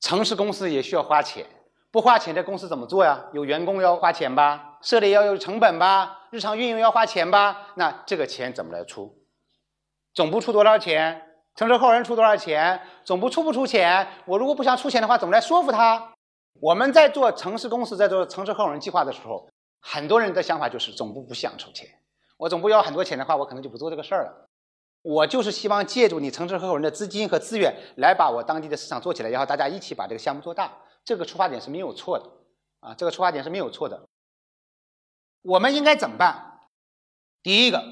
城市公司也需要花钱，不花钱这公司怎么做呀？有员工要花钱吧，设立要有成本吧，日常运营要花钱吧，那这个钱怎么来出？总部出多少钱？城市合伙人出多少钱？总部出不出钱？我如果不想出钱的话，怎么来说服他？我们在做城市公司，在做城市合伙人计划的时候，很多人的想法就是总部不想出钱，我总部要很多钱的话，我可能就不做这个事儿了。我就是希望借助你城市合伙人的资金和资源，来把我当地的市场做起来，然后大家一起把这个项目做大。这个出发点是没有错的啊，这个出发点是没有错的。我们应该怎么办？第一个，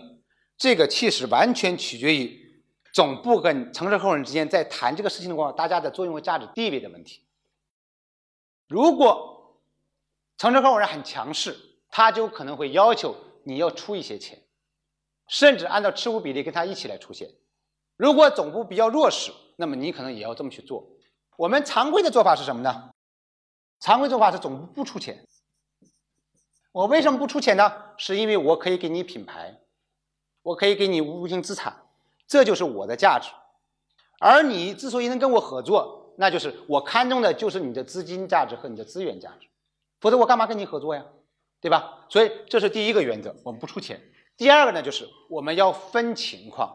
这个其实完全取决于总部跟城市合伙人之间在谈这个事情的过程，大家的作用和价值地位的问题。如果城市合伙人很强势，他就可能会要求你要出一些钱。甚至按照持股比例跟他一起来出现。如果总部比较弱势，那么你可能也要这么去做。我们常规的做法是什么呢？常规做法是总部不出钱。我为什么不出钱呢？是因为我可以给你品牌，我可以给你无形资产，这就是我的价值。而你之所以能跟我合作，那就是我看中的就是你的资金价值和你的资源价值，否则我干嘛跟你合作呀？对吧？所以这是第一个原则，我们不出钱。第二个呢，就是我们要分情况，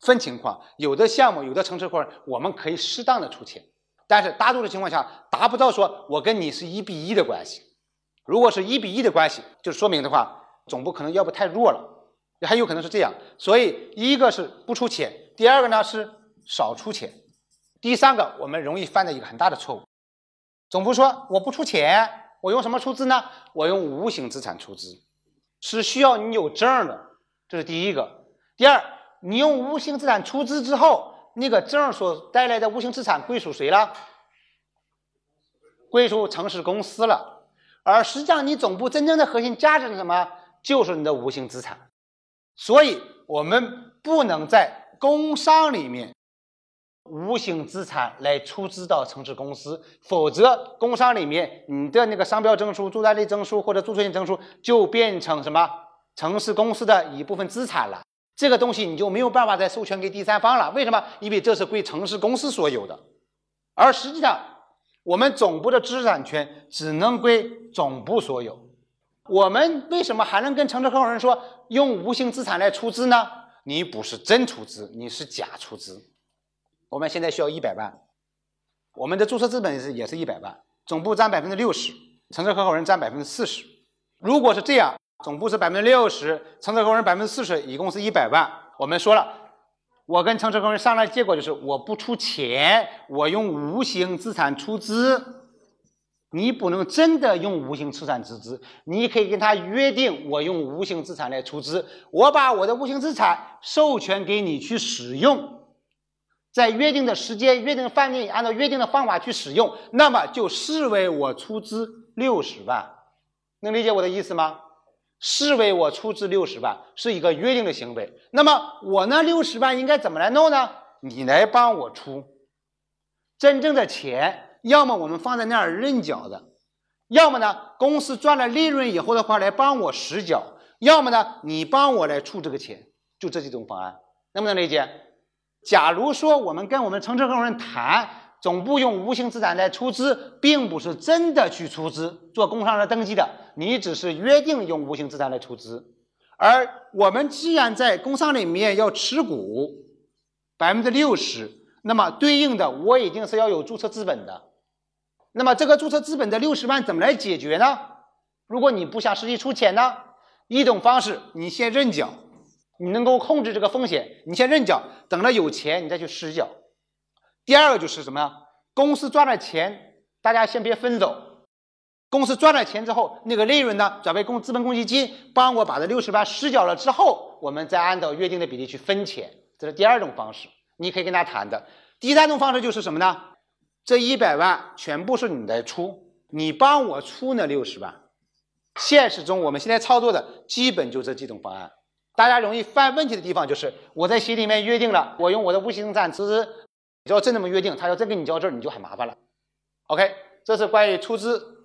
分情况。有的项目，有的城市或者我们可以适当的出钱，但是大多数情况下达不到说我跟你是一比一的关系。如果是一比一的关系，就说明的话，总部可能要不太弱了，还有可能是这样。所以一个是不出钱，第二个呢是少出钱，第三个我们容易犯的一个很大的错误。总部说我不出钱，我用什么出资呢？我用无形资产出资。是需要你有证的，这是第一个。第二，你用无形资产出资之后，那个证所带来的无形资产归属谁了？归属城市公司了。而实际上，你总部真正的核心价值是什么？就是你的无形资产。所以，我们不能在工商里面无形资产来出资到城市公司，否则工商里面你的那个商标证书、住宅类证书或者注册性证书就变成什么城市公司的一部分资产了。这个东西你就没有办法再授权给第三方了。为什么？因为这是归城市公司所有的，而实际上我们总部的知识产权只能归总部所有。我们为什么还能跟城市合伙人说用无形资产来出资呢？你不是真出资，你是假出资。我们现在需要一百万，我们的注册资本是也是一百万，总部占百分之六十，城市合伙人占百分之四十。如果是这样，总部是百分之六十，城市合伙人百分之四十，一共是一百万。我们说了，我跟城市合伙人商量的，结果就是我不出钱，我用无形资产出资。你不能真的用无形资产出资，你可以跟他约定，我用无形资产来出资，我把我的无形资产授权给你去使用。在约定的时间、约定的范围，按照约定的方法去使用，那么就视为我出资六十万，能理解我的意思吗？视为我出资六十万是一个约定的行为。那么我那六十万应该怎么来弄呢？你来帮我出，真正的钱，要么我们放在那儿认缴的，要么呢公司赚了利润以后的话来帮我实缴，要么呢你帮我来出这个钱，就这几种方案，能不能理解？假如说我们跟我们城市合伙人谈，总部用无形资产来出资，并不是真的去出资做工商的登记的，你只是约定用无形资产来出资。而我们既然在工商里面要持股百分之六十，那么对应的我一定是要有注册资本的。那么这个注册资本的六十万怎么来解决呢？如果你不想实际出钱呢，一种方式你先认缴。你能够控制这个风险，你先认缴，等着有钱你再去实缴。第二个就是什么呀？公司赚了钱，大家先别分走。公司赚了钱之后，那个利润呢转为公资本公积金，帮我把这六十万实缴了之后，我们再按照约定的比例去分钱。这是第二种方式，你可以跟他谈的。第三种方式就是什么呢？这一百万全部是你来出，你帮我出那六十万。现实中我们现在操作的基本就这几种方案。大家容易犯问题的地方就是，我在协议里面约定了，我用我的无形资产出资，只要真这么约定，他要真跟你交证，你就很麻烦了。OK，这是关于出资。